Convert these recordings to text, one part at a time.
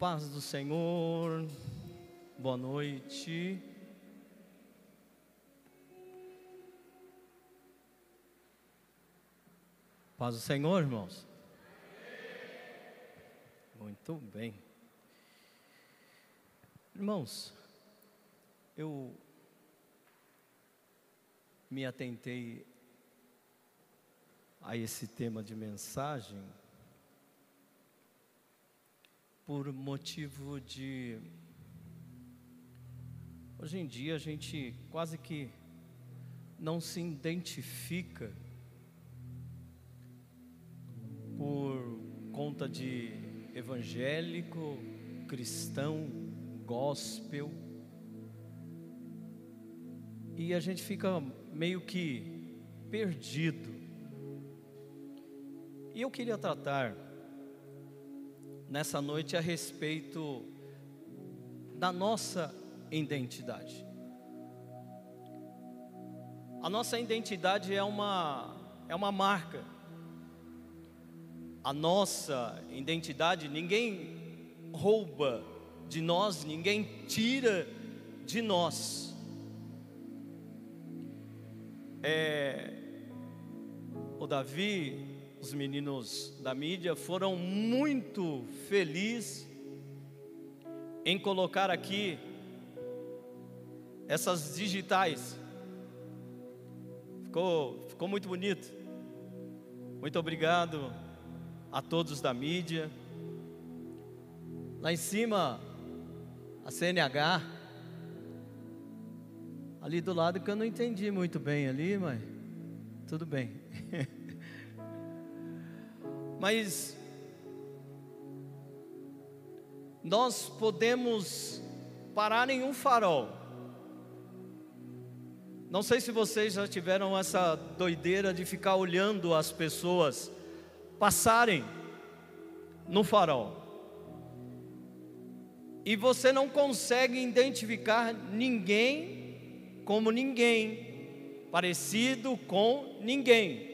paz do Senhor, boa noite. Paz do Senhor, irmãos. Muito bem. Irmãos, eu me atentei a esse tema de mensagem por motivo de. Hoje em dia a gente quase que não se identifica por conta de evangélico, cristão, gospel. E a gente fica meio que perdido. E eu queria tratar nessa noite a respeito da nossa identidade. A nossa identidade é uma, é uma marca. A nossa identidade, ninguém rouba de nós, ninguém tira de nós. É, o Davi os meninos da mídia foram muito felizes em colocar aqui essas digitais. Ficou, ficou muito bonito. Muito obrigado a todos da mídia. Lá em cima, a CNH. Ali do lado que eu não entendi muito bem ali, mas tudo bem. Mas nós podemos parar em um farol. Não sei se vocês já tiveram essa doideira de ficar olhando as pessoas passarem no farol. E você não consegue identificar ninguém como ninguém, parecido com ninguém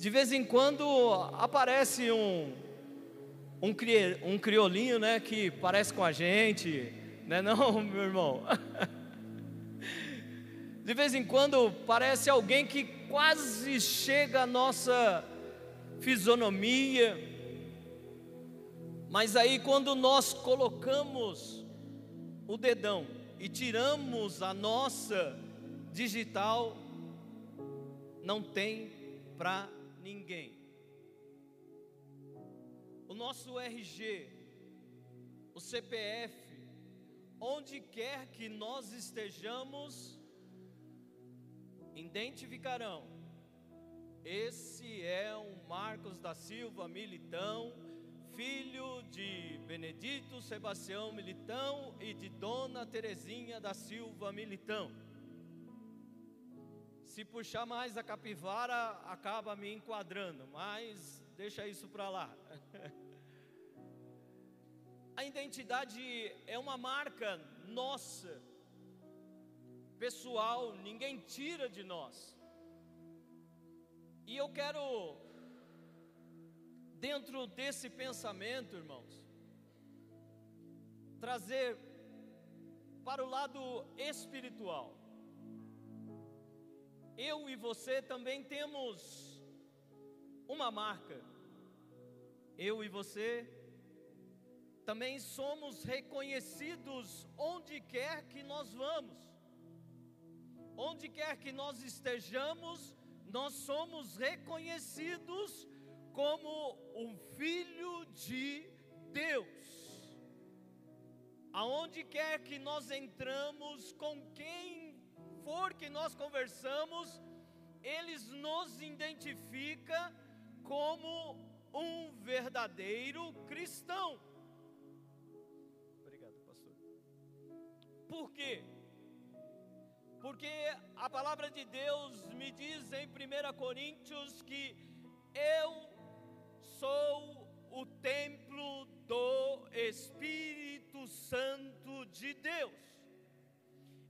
de vez em quando aparece um, um, cri, um criolinho, né, que parece com a gente, né, não, meu irmão? De vez em quando parece alguém que quase chega à nossa fisionomia, mas aí quando nós colocamos o dedão e tiramos a nossa digital, não tem para ninguém. O nosso RG, o CPF, onde quer que nós estejamos, identificarão. Esse é um Marcos da Silva Militão, filho de Benedito Sebastião Militão e de Dona Terezinha da Silva Militão. Se puxar mais a capivara, acaba me enquadrando, mas deixa isso para lá. a identidade é uma marca nossa, pessoal, ninguém tira de nós. E eu quero, dentro desse pensamento, irmãos, trazer para o lado espiritual eu e você também temos uma marca. Eu e você também somos reconhecidos onde quer que nós vamos. Onde quer que nós estejamos, nós somos reconhecidos como um filho de Deus. Aonde quer que nós entramos, com quem for que nós conversamos, eles nos identifica como um verdadeiro cristão. Obrigado, pastor. Por quê? Porque a palavra de Deus me diz em 1 Coríntios que eu sou o templo do Espírito Santo de Deus.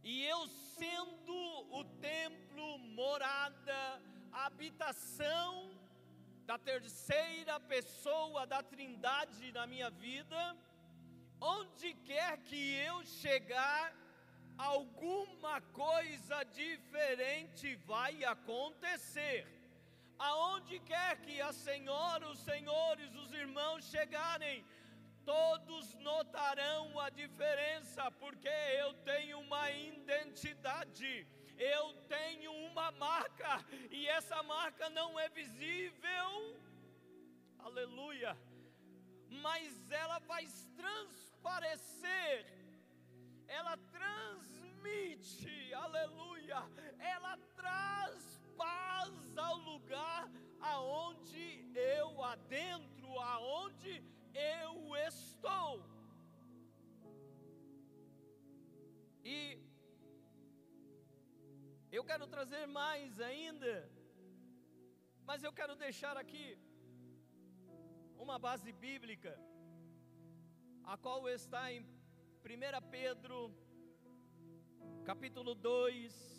E eu sendo o templo, morada, habitação da terceira pessoa da Trindade na minha vida, onde quer que eu chegar, alguma coisa diferente vai acontecer. Aonde quer que a senhora, os senhores, os irmãos chegarem, todos notarão a diferença, porque eu tenho uma identidade, eu tenho uma marca, e essa marca não é visível, aleluia, mas ela vai transparecer, ela transmite, aleluia, ela traz paz ao lugar aonde eu adentro, aonde eu estou. E eu quero trazer mais ainda, mas eu quero deixar aqui uma base bíblica, a qual está em 1 Pedro, capítulo 2,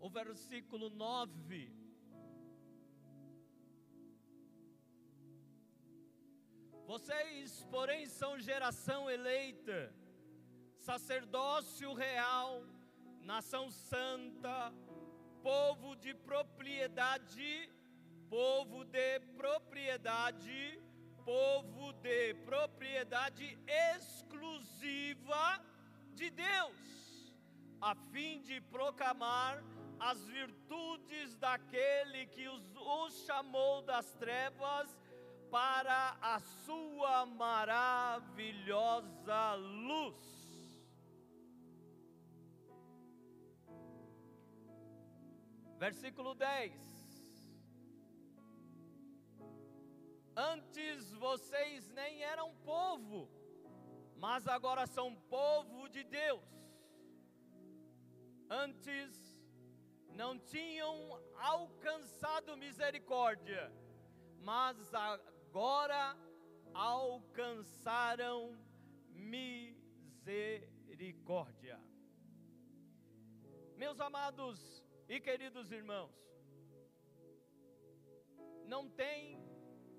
o versículo 9. Vocês, porém, são geração eleita, sacerdócio real, nação santa, povo de propriedade, povo de propriedade, povo de propriedade exclusiva de Deus, a fim de proclamar as virtudes daquele que os, os chamou das trevas para a sua maravilhosa luz. Versículo 10. Antes vocês nem eram povo, mas agora são povo de Deus. Antes não tinham alcançado misericórdia, mas agora agora alcançaram misericórdia. Meus amados e queridos irmãos, não tem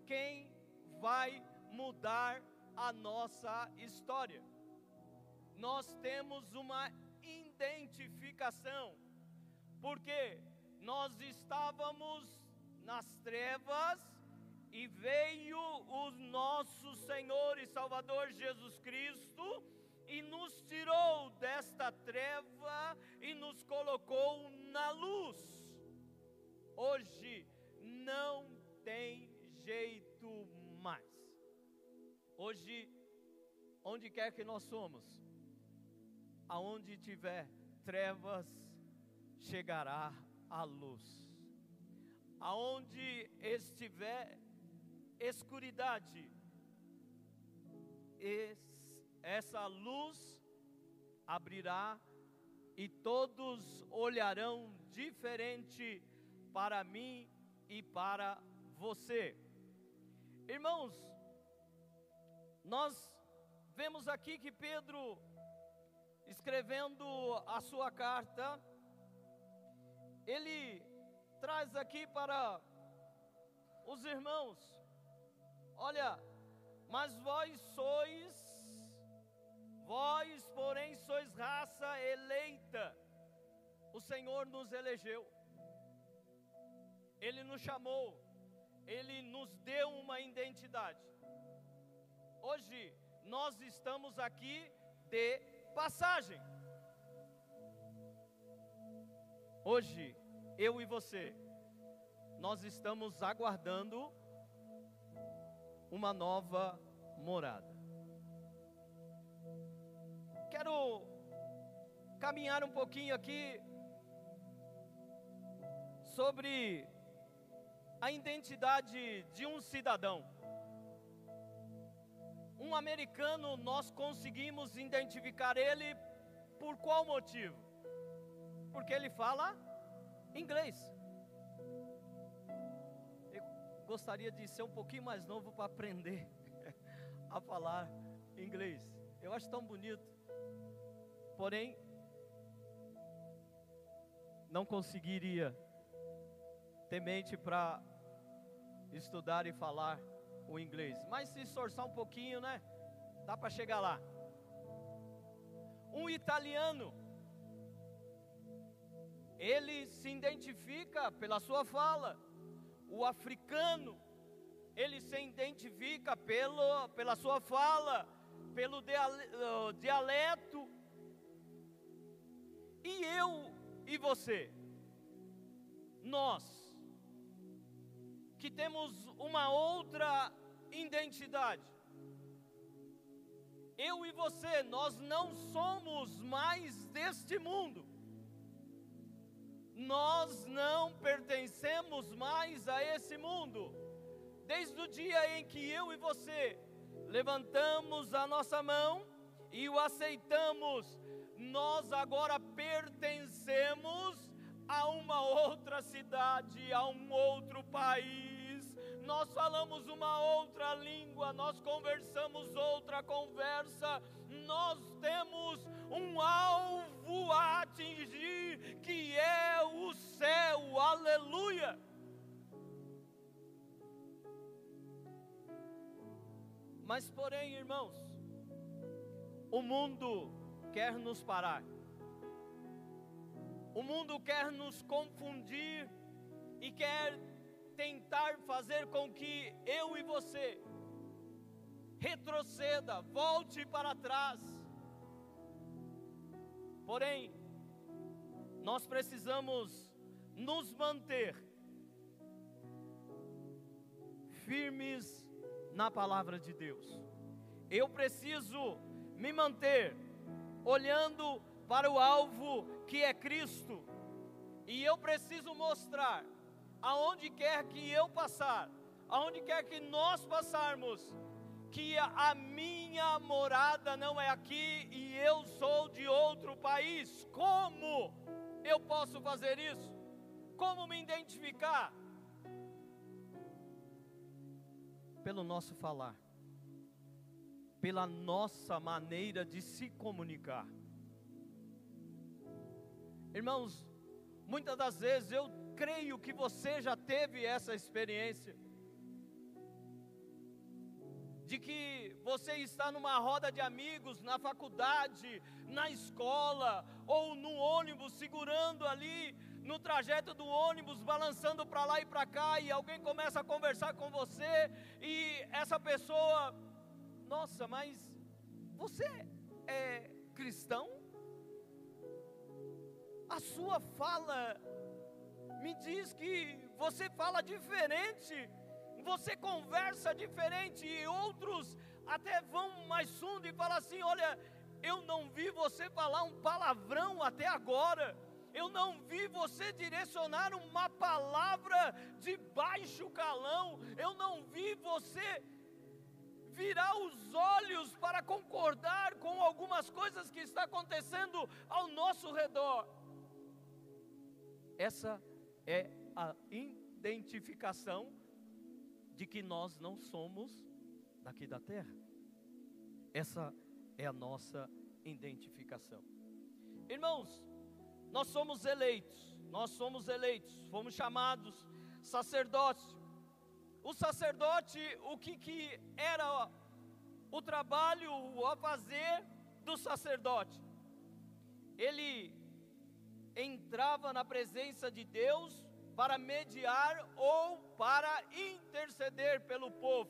quem vai mudar a nossa história. Nós temos uma identificação, porque nós estávamos nas trevas, e veio o nosso Senhor e Salvador Jesus Cristo e nos tirou desta treva e nos colocou na luz. Hoje não tem jeito mais. Hoje, onde quer que nós somos, aonde tiver trevas, chegará a luz. Aonde estiver escuridade, essa luz abrirá e todos olharão diferente para mim e para você. Irmãos, nós vemos aqui que Pedro, escrevendo a sua carta, ele traz aqui para os irmãos Olha, mas vós sois, vós, porém, sois raça eleita. O Senhor nos elegeu, Ele nos chamou, Ele nos deu uma identidade. Hoje, nós estamos aqui de passagem. Hoje, eu e você, nós estamos aguardando uma nova morada. Quero caminhar um pouquinho aqui sobre a identidade de um cidadão. Um americano, nós conseguimos identificar ele por qual motivo? Porque ele fala inglês gostaria de ser um pouquinho mais novo para aprender a falar inglês. Eu acho tão bonito. Porém, não conseguiria ter mente para estudar e falar o inglês. Mas se esforçar um pouquinho, né? Dá para chegar lá. Um italiano, ele se identifica pela sua fala. O africano, ele se identifica pelo, pela sua fala, pelo dialeto. E eu e você, nós, que temos uma outra identidade. Eu e você, nós não somos mais deste mundo. Nós não pertencemos mais a esse mundo. Desde o dia em que eu e você levantamos a nossa mão e o aceitamos, nós agora pertencemos a uma outra cidade, a um outro país. Nós falamos uma outra língua, nós conversamos outra conversa, nós temos um alvo a atingir, que é o céu, aleluia. Mas, porém, irmãos, o mundo quer nos parar. O mundo quer nos confundir e quer tentar fazer com que eu e você retroceda, volte para trás. Porém, nós precisamos nos manter firmes na palavra de Deus. Eu preciso me manter olhando para o alvo que é Cristo. E eu preciso mostrar, aonde quer que eu passar, aonde quer que nós passarmos, que a minha morada não é aqui e eu sou de outro país. Como eu posso fazer isso? Como me identificar? Pelo nosso falar, pela nossa maneira de se comunicar. Irmãos, muitas das vezes eu creio que você já teve essa experiência. De que você está numa roda de amigos, na faculdade, na escola, ou no ônibus, segurando ali no trajeto do ônibus, balançando para lá e para cá, e alguém começa a conversar com você, e essa pessoa, nossa, mas você é cristão? a sua fala me diz que você fala diferente, você conversa diferente, e outros até vão mais fundo e falam assim: olha, eu não vi você falar um palavrão até agora. Eu não vi você direcionar uma palavra de baixo calão. Eu não vi você virar os olhos para concordar com algumas coisas que está acontecendo ao nosso redor. Essa é a identificação de que nós não somos daqui da terra. Essa é a nossa identificação. Irmãos, nós somos eleitos, nós somos eleitos, fomos chamados sacerdócio. O sacerdote, o que, que era o trabalho a fazer do sacerdote? Ele entrava na presença de Deus para mediar ou para interceder pelo povo.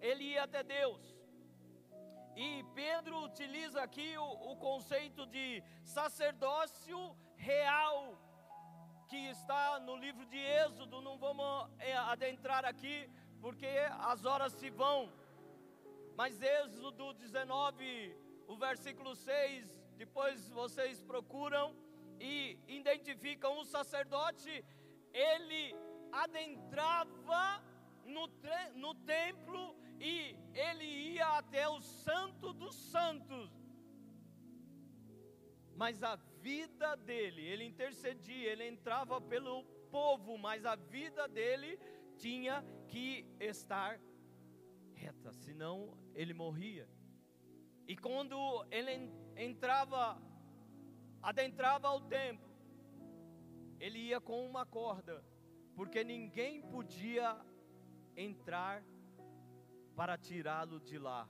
Ele ia até Deus. E Pedro utiliza aqui o, o conceito de sacerdócio real, que está no livro de Êxodo. Não vamos é, adentrar aqui, porque as horas se vão. Mas Êxodo 19, o versículo 6, depois vocês procuram e identificam um sacerdote, ele adentrava no, no templo e ele ia até o Santo dos Santos. Mas a vida dele, ele intercedia, ele entrava pelo povo, mas a vida dele tinha que estar reta, senão ele morria. E quando ele entrava adentrava o templo, ele ia com uma corda porque ninguém podia entrar para tirá-lo de lá,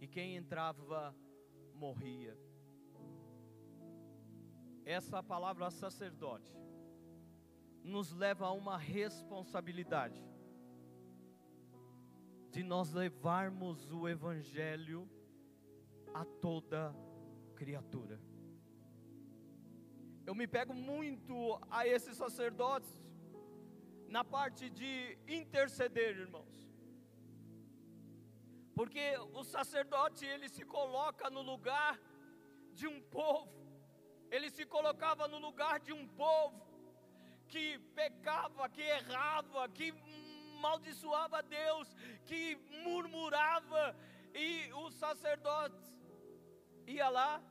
e quem entrava morria. Essa palavra sacerdote nos leva a uma responsabilidade de nós levarmos o Evangelho a toda criatura. Eu me pego muito a esses sacerdotes na parte de interceder, irmãos. Porque o sacerdote ele se coloca no lugar de um povo. Ele se colocava no lugar de um povo que pecava, que errava, que maldiçoava Deus, que murmurava, e o sacerdote ia lá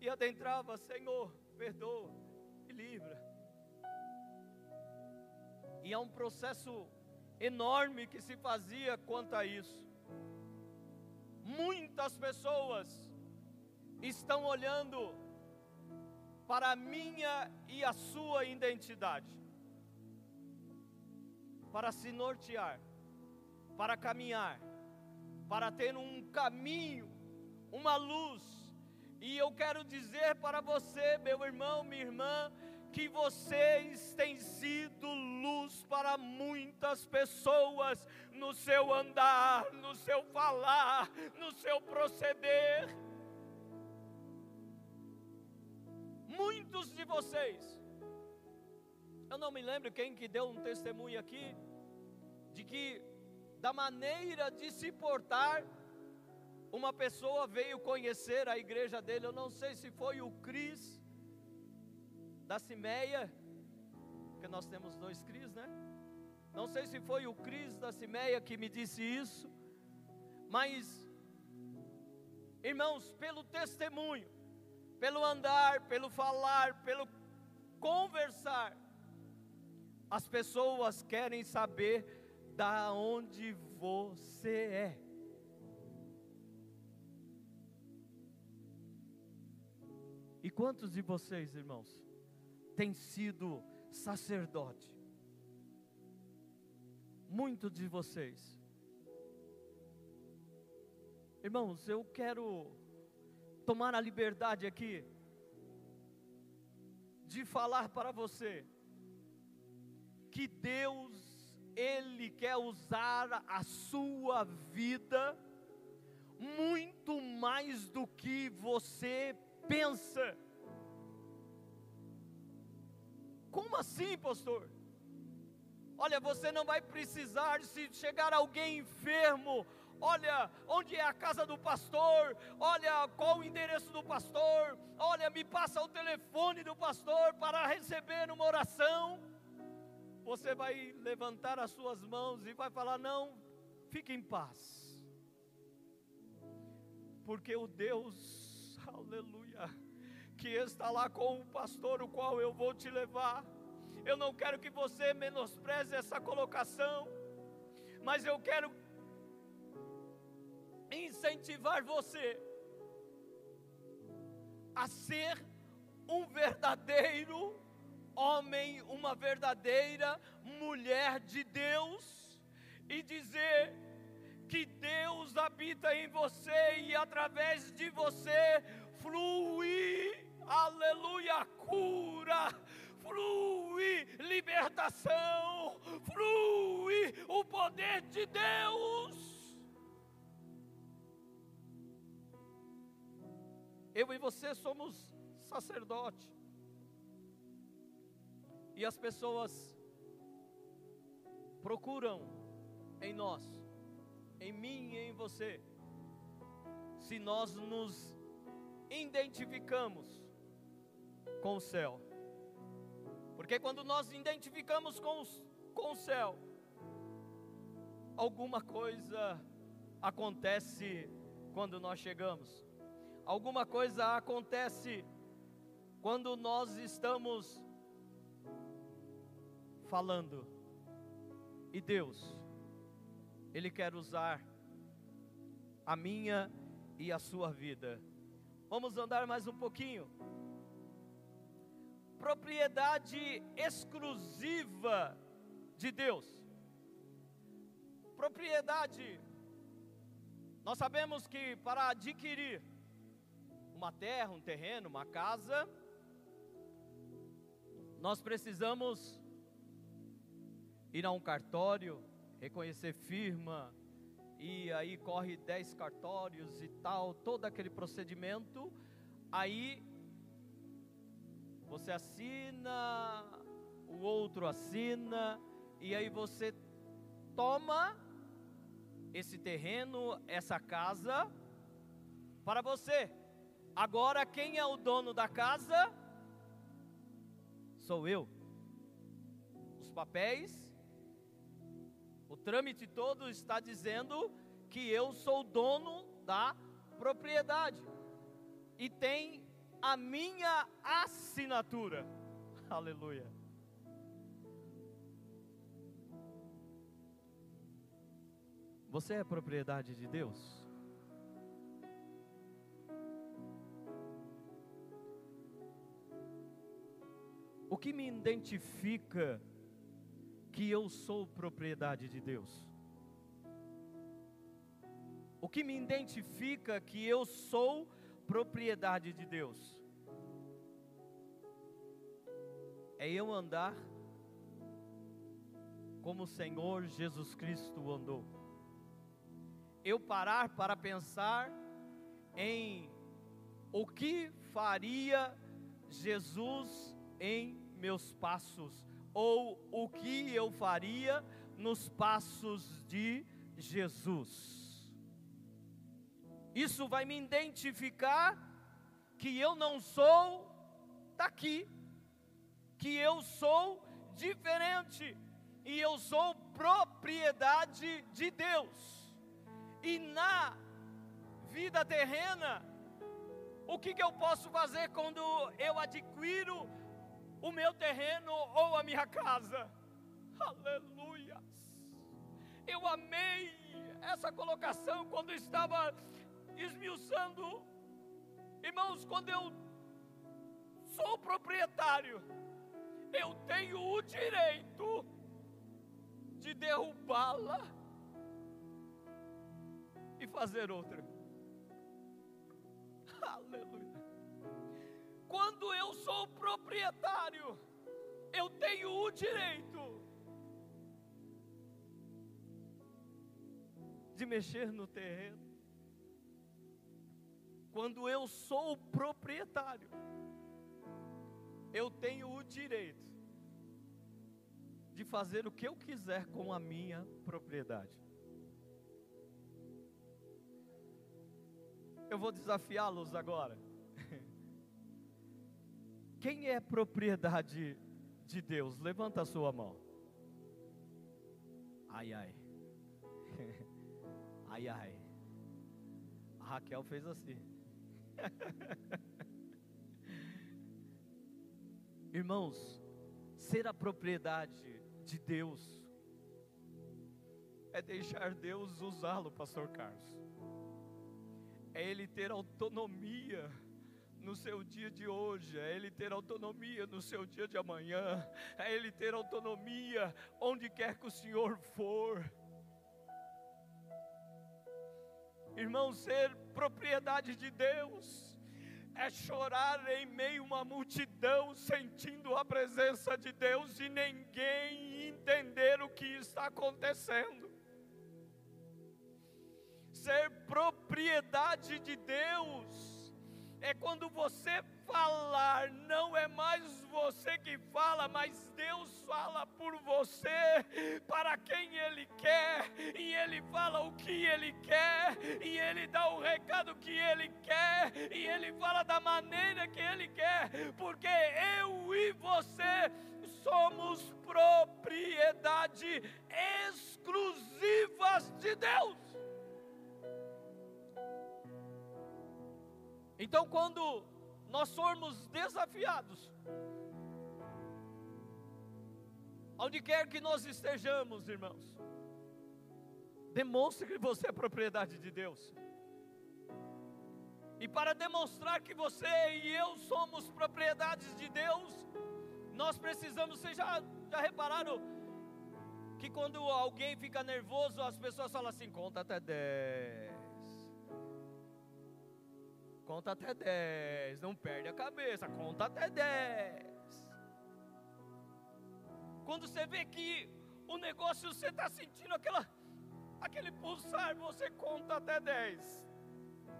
e adentrava: Senhor, perdoa e livra. E é um processo enorme que se fazia quanto a isso. Muitas pessoas estão olhando para a minha e a sua identidade para se nortear, para caminhar, para ter um caminho, uma luz. E eu quero dizer para você, meu irmão, minha irmã, que vocês têm sido luz para muitas pessoas no seu andar, no seu falar, no seu proceder. Muitos de vocês, eu não me lembro quem que deu um testemunho aqui, de que da maneira de se portar, uma pessoa veio conhecer a igreja dele, eu não sei se foi o Cris da Cimeia, porque nós temos dois Cris, né? Não sei se foi o Cris da Cimeia que me disse isso, mas, irmãos, pelo testemunho, pelo andar, pelo falar, pelo conversar, as pessoas querem saber da onde você é. E quantos de vocês, irmãos, têm sido sacerdote? Muitos de vocês. Irmãos, eu quero tomar a liberdade aqui de falar para você que Deus ele quer usar a sua vida muito mais do que você pensa. Como assim, pastor? Olha, você não vai precisar, se chegar alguém enfermo, olha onde é a casa do pastor, olha qual o endereço do pastor, olha, me passa o telefone do pastor para receber uma oração você vai levantar as suas mãos e vai falar: Não, fique em paz, porque o Deus, aleluia, que está lá com o pastor, o qual eu vou te levar. Eu não quero que você menospreze essa colocação, mas eu quero incentivar você a ser um verdadeiro homem, uma verdadeira mulher de Deus, e dizer que Deus habita em você e através de você flui, aleluia, cura, flui libertação, flui o poder de Deus. Eu e você somos sacerdote. E as pessoas procuram em nós, em mim e em você, se nós nos identificamos com o céu. Porque quando nós identificamos com, os, com o céu, alguma coisa acontece quando nós chegamos, alguma coisa acontece quando nós estamos falando. E Deus, Ele quer usar a minha e a sua vida. Vamos andar mais um pouquinho. Propriedade exclusiva de Deus. Propriedade. Nós sabemos que para adquirir uma terra, um terreno, uma casa, nós precisamos ir a um cartório, reconhecer firma, e aí corre dez cartórios e tal, todo aquele procedimento. Aí você assina, o outro assina, e aí você toma esse terreno, essa casa, para você. Agora, quem é o dono da casa? Sou eu. Os papéis, o trâmite todo está dizendo que eu sou dono da propriedade e tem a minha assinatura. Aleluia. Você é propriedade de Deus? O que me identifica que eu sou propriedade de Deus? O que me identifica que eu sou propriedade de Deus? É eu andar como o Senhor Jesus Cristo andou. Eu parar para pensar em o que faria Jesus em meus passos, ou o que eu faria nos passos de Jesus. Isso vai me identificar que eu não sou daqui, que eu sou diferente e eu sou propriedade de Deus. E na vida terrena, o que, que eu posso fazer quando eu adquiro o meu terreno ou a minha casa. Aleluias. Eu amei essa colocação quando estava esmiuçando. Irmãos, quando eu sou proprietário, eu tenho o direito de derrubá-la e fazer outra. Aleluia. Quando eu sou proprietário, eu tenho o direito de mexer no terreno. Quando eu sou proprietário, eu tenho o direito de fazer o que eu quiser com a minha propriedade. Eu vou desafiá-los agora. Quem é propriedade de Deus? Levanta a sua mão. Ai, ai. Ai, ai. A Raquel fez assim. Irmãos, ser a propriedade de Deus é deixar Deus usá-lo, Pastor Carlos. É ele ter autonomia no seu dia de hoje, é Ele ter autonomia no seu dia de amanhã, é Ele ter autonomia onde quer que o Senhor for. Irmão, ser propriedade de Deus é chorar em meio a uma multidão, sentindo a presença de Deus e ninguém entender o que está acontecendo. Ser propriedade de Deus é quando você falar, não é mais você que fala, mas Deus fala por você, para quem Ele quer, e Ele fala o que Ele quer, e Ele dá o recado que Ele quer, e Ele fala da maneira que Ele quer, porque eu e você somos propriedade exclusivas de Deus. Então, quando nós formos desafiados, onde quer que nós estejamos, irmãos, demonstre que você é propriedade de Deus. E para demonstrar que você e eu somos propriedades de Deus, nós precisamos, vocês já, já repararam, que quando alguém fica nervoso, as pessoas falam assim: conta até 10. Conta até 10, não perde a cabeça, conta até 10. Quando você vê que o negócio você está sentindo aquela, aquele pulsar, você conta até 10.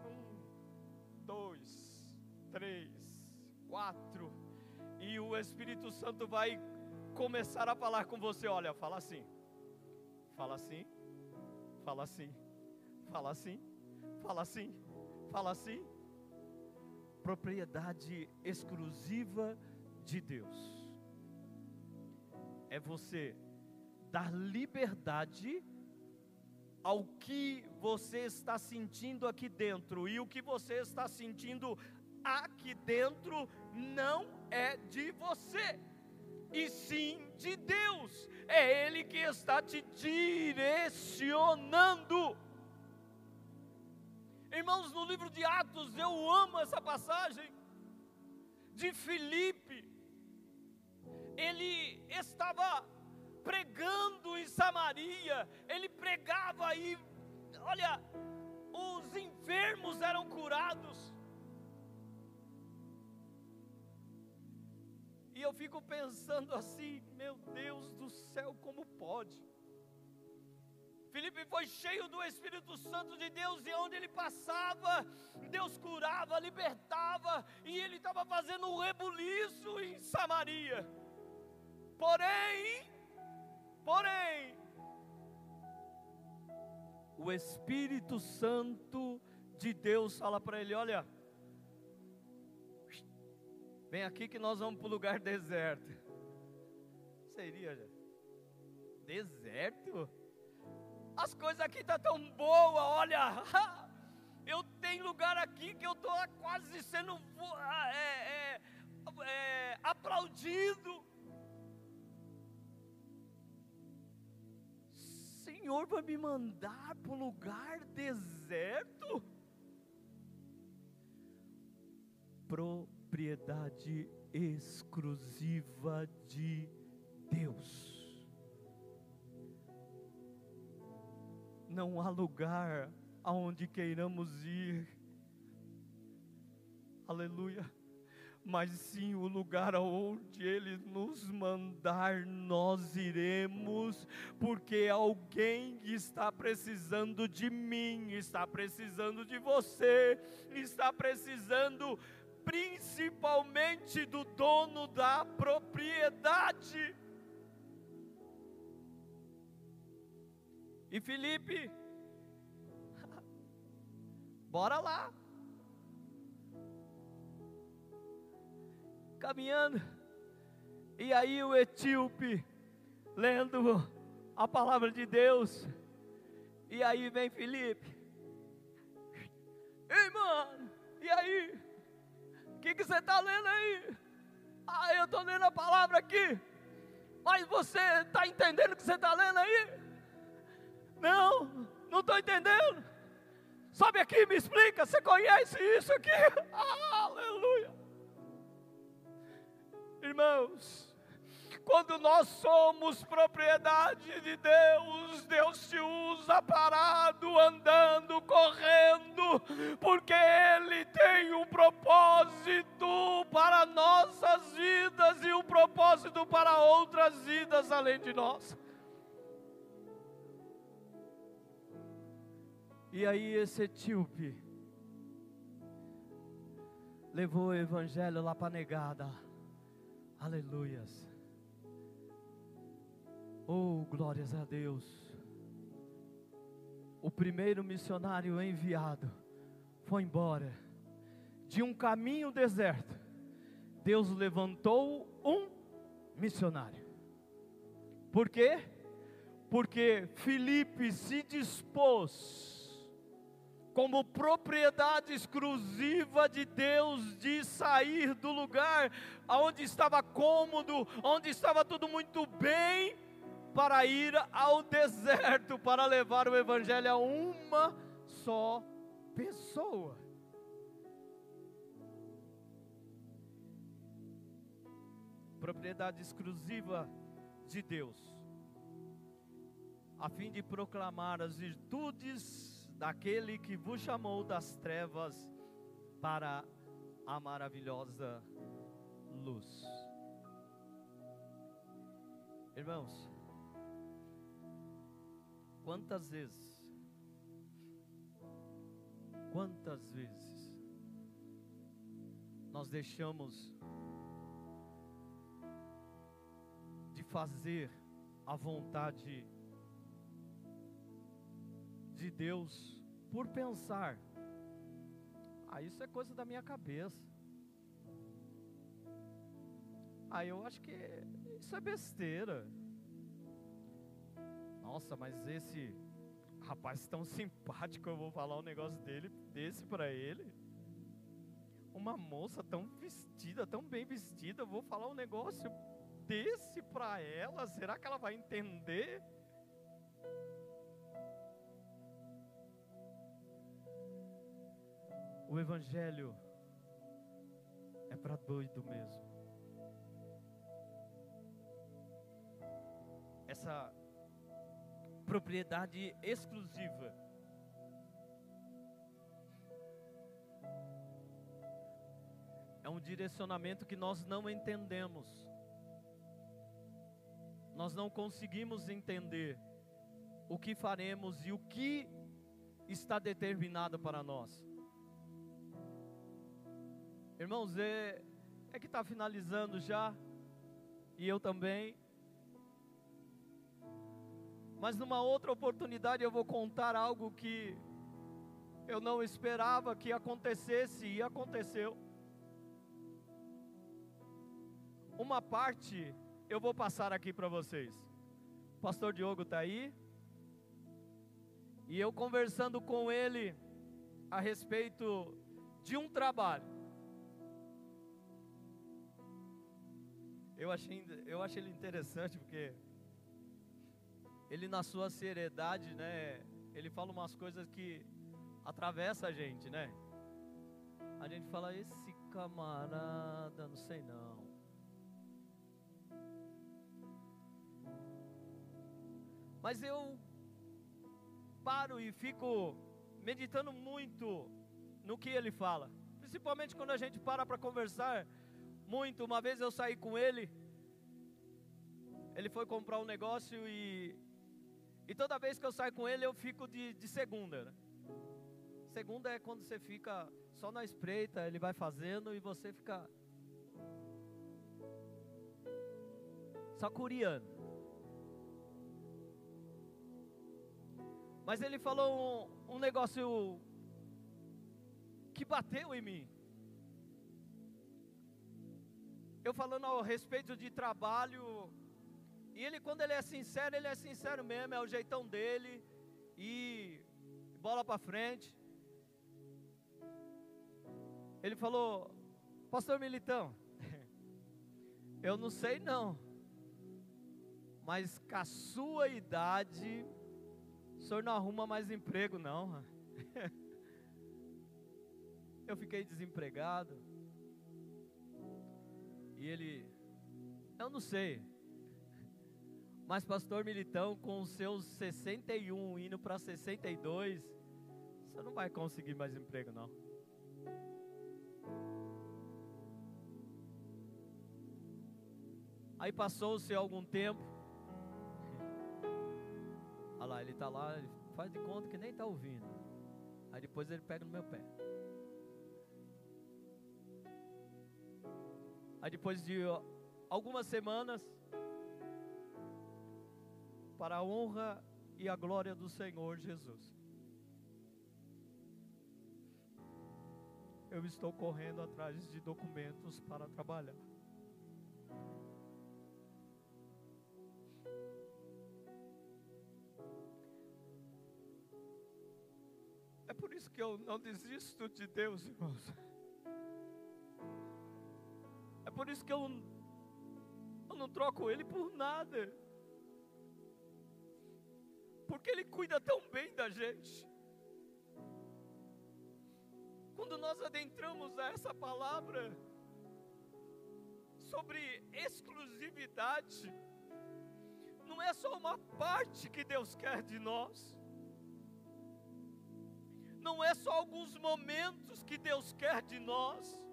Um, dois, três, quatro. E o Espírito Santo vai começar a falar com você. Olha, fala assim, fala assim, fala assim, fala assim, fala assim, fala assim propriedade exclusiva de Deus. É você dar liberdade ao que você está sentindo aqui dentro, e o que você está sentindo aqui dentro não é de você, e sim de Deus, é Ele que está te direcionando. Irmãos, no livro de Atos, eu amo essa passagem de Filipe. Ele estava pregando em Samaria, ele pregava aí, olha, os enfermos eram curados. E eu fico pensando assim, meu Deus do céu, como pode? Felipe foi cheio do Espírito Santo de Deus e onde ele passava, Deus curava, libertava, e ele estava fazendo um rebuliço em Samaria. Porém, porém, o Espírito Santo de Deus fala para ele: Olha, vem aqui que nós vamos para o lugar deserto. Seria deserto? As coisas aqui estão tá tão boas, olha, eu tenho lugar aqui que eu estou quase sendo é, é, é, aplaudido. Senhor vai me mandar para um lugar deserto? Propriedade exclusiva de Deus. Não há lugar aonde queiramos ir. Aleluia. Mas sim o lugar aonde Ele nos mandar, nós iremos, porque alguém está precisando de mim, está precisando de você, está precisando principalmente do dono da propriedade. E Felipe, bora lá. Caminhando, e aí o etíope, lendo a palavra de Deus, e aí vem Felipe, ei mano, e aí? O que, que você está lendo aí? Ah, eu estou lendo a palavra aqui, mas você está entendendo o que você está lendo aí? Não, não estou entendendo. Sobe aqui, me explica. Você conhece isso aqui? aleluia. Irmãos, quando nós somos propriedade de Deus, Deus te usa parado, andando, correndo, porque Ele tem um propósito para nossas vidas e um propósito para outras vidas além de nós. E aí esse etíope levou o evangelho lá para negada. Aleluias. Oh, glórias a Deus. O primeiro missionário enviado foi embora de um caminho deserto. Deus levantou um missionário. Por quê? Porque Filipe se dispôs como propriedade exclusiva de Deus de sair do lugar onde estava cômodo, onde estava tudo muito bem, para ir ao deserto para levar o evangelho a uma só pessoa. Propriedade exclusiva de Deus. a fim de proclamar as virtudes daquele que vos chamou das trevas para a maravilhosa luz. Irmãos, quantas vezes, quantas vezes nós deixamos de fazer a vontade de Deus por pensar, ah, isso é coisa da minha cabeça. Ah, eu acho que isso é besteira. Nossa, mas esse rapaz tão simpático, eu vou falar um negócio dele, desse para ele. Uma moça tão vestida, tão bem vestida, eu vou falar um negócio desse para ela. Será que ela vai entender? O evangelho é para doido mesmo. essa propriedade exclusiva. É um direcionamento que nós não entendemos. Nós não conseguimos entender o que faremos e o que está determinado para nós. Irmãos, é, é que está finalizando já, e eu também. Mas numa outra oportunidade eu vou contar algo que eu não esperava que acontecesse e aconteceu. Uma parte eu vou passar aqui para vocês. O pastor Diogo está aí. E eu conversando com ele a respeito de um trabalho. Eu achei, eu achei ele interessante porque ele na sua seriedade, né, ele fala umas coisas que atravessa a gente, né? A gente fala esse camarada, não sei não. Mas eu paro e fico meditando muito no que ele fala. Principalmente quando a gente para para conversar muito. Uma vez eu saí com ele, ele foi comprar um negócio e e toda vez que eu saio com ele, eu fico de, de segunda. Né? Segunda é quando você fica só na espreita, ele vai fazendo e você fica. Só curiando. Mas ele falou um, um negócio que bateu em mim. Eu falando a respeito de trabalho, e ele, quando ele é sincero, ele é sincero mesmo, é o jeitão dele. E bola para frente. Ele falou, Pastor Militão, eu não sei não, mas com a sua idade, o senhor não arruma mais emprego não. eu fiquei desempregado. E ele, eu não sei, mas pastor Militão, com os seus 61 indo para 62, você não vai conseguir mais emprego não. Aí passou-se algum tempo. Olha lá, ele está lá, ele faz de conta que nem está ouvindo. Aí depois ele pega no meu pé. Aí depois de algumas semanas, para a honra e a glória do Senhor Jesus. Eu estou correndo atrás de documentos para trabalhar. É por isso que eu não desisto de Deus, irmãos. Por isso que eu, eu não troco Ele por nada. Porque Ele cuida tão bem da gente. Quando nós adentramos a essa palavra sobre exclusividade, não é só uma parte que Deus quer de nós, não é só alguns momentos que Deus quer de nós,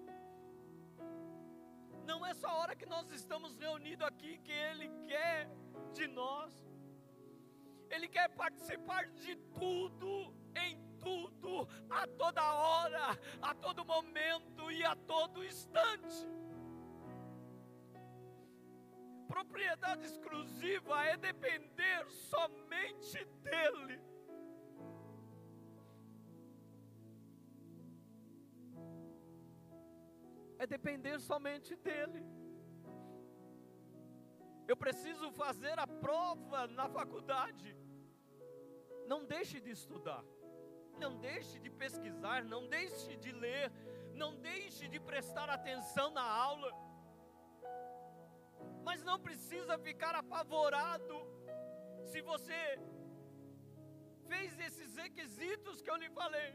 não é só a hora que nós estamos reunidos aqui que Ele quer de nós, Ele quer participar de tudo, em tudo, a toda hora, a todo momento e a todo instante. Propriedade exclusiva é depender somente dEle. É depender somente dEle. Eu preciso fazer a prova na faculdade. Não deixe de estudar. Não deixe de pesquisar, não deixe de ler, não deixe de prestar atenção na aula. Mas não precisa ficar apavorado se você fez esses requisitos que eu lhe falei.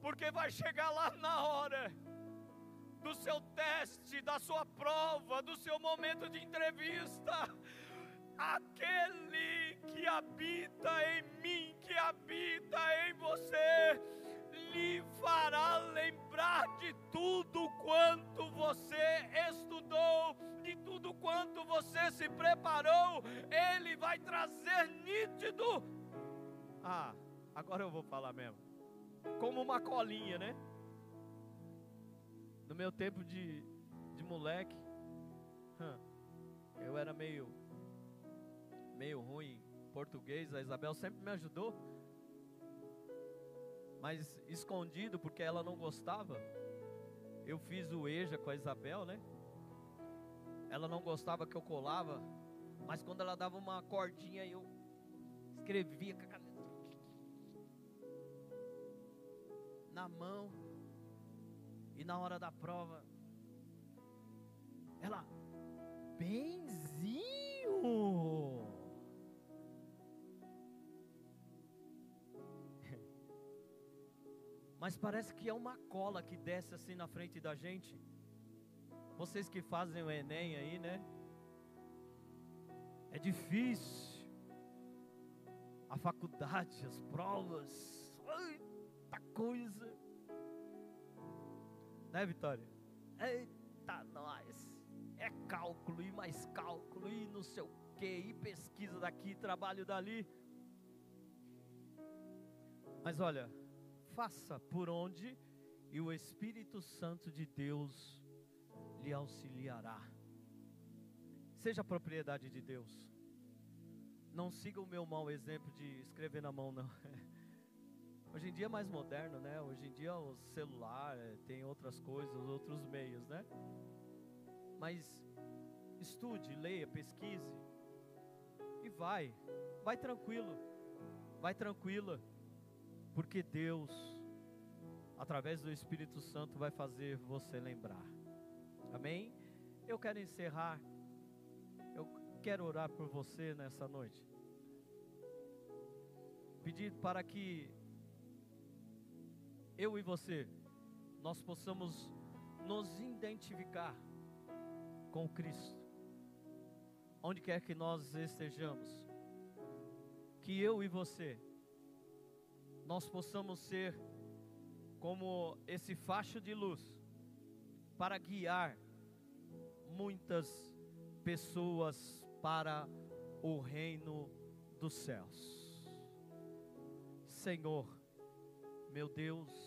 Porque vai chegar lá na hora seu teste, da sua prova, do seu momento de entrevista aquele que habita em mim, que habita em você, lhe fará lembrar de tudo quanto você estudou, de tudo quanto você se preparou, ele vai trazer nítido. Ah, agora eu vou falar mesmo. Como uma colinha, né? No meu tempo de, de moleque, eu era meio meio ruim em português, a Isabel sempre me ajudou, mas escondido porque ela não gostava. Eu fiz o EJA com a Isabel, né? Ela não gostava que eu colava, mas quando ela dava uma cordinha, eu escrevia com a caneta na mão. E na hora da prova, ela, benzinho. mas parece que é uma cola que desce assim na frente da gente. Vocês que fazem o Enem aí, né? É difícil. A faculdade, as provas, eita coisa. Né, Vitória? Eita, nós. É cálculo e mais cálculo e não sei o que, e pesquisa daqui, trabalho dali. Mas olha, faça por onde e o Espírito Santo de Deus lhe auxiliará. Seja propriedade de Deus. Não siga o meu mau exemplo de escrever na mão, não. Hoje em dia é mais moderno, né? Hoje em dia o celular eh, tem outras coisas, outros meios, né? Mas estude, leia, pesquise e vai, vai tranquilo, vai tranquila porque Deus, através do Espírito Santo, vai fazer você lembrar. Amém? Eu quero encerrar. Eu quero orar por você nessa noite. Pedir para que eu e você nós possamos nos identificar com Cristo. Onde quer que nós estejamos, que eu e você nós possamos ser como esse facho de luz para guiar muitas pessoas para o reino dos céus. Senhor, meu Deus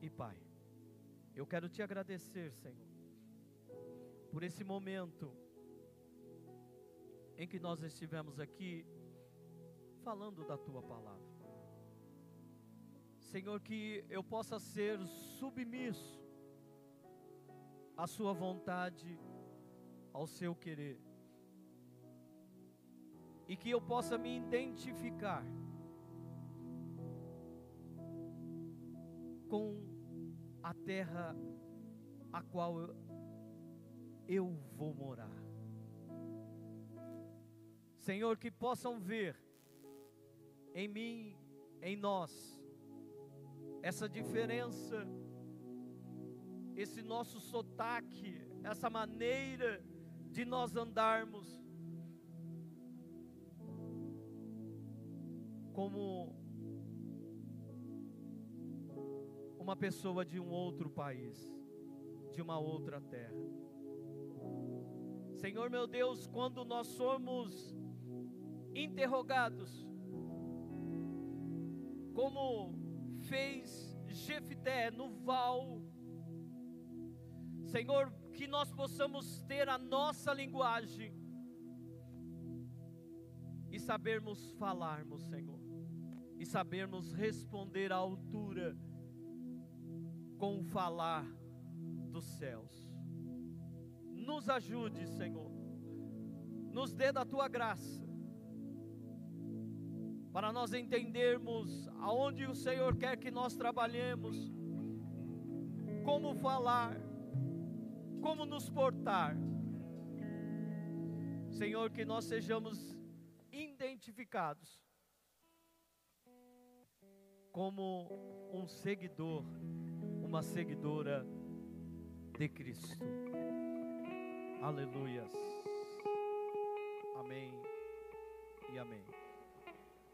e Pai, eu quero te agradecer, Senhor, por esse momento em que nós estivemos aqui falando da tua palavra. Senhor, que eu possa ser submisso à Sua vontade, ao seu querer, e que eu possa me identificar com a terra a qual eu, eu vou morar. Senhor, que possam ver em mim, em nós, essa diferença, esse nosso sotaque, essa maneira de nós andarmos como uma pessoa de um outro país, de uma outra terra. Senhor meu Deus, quando nós somos interrogados, como fez Jefté no val, Senhor, que nós possamos ter a nossa linguagem e sabermos falarmos, Senhor, e sabermos responder à altura com o falar dos céus. Nos ajude, Senhor, nos dê da tua graça, para nós entendermos aonde o Senhor quer que nós trabalhemos, como falar, como nos portar. Senhor, que nós sejamos identificados como um seguidor, uma seguidora de Cristo. Aleluias. Amém e amém.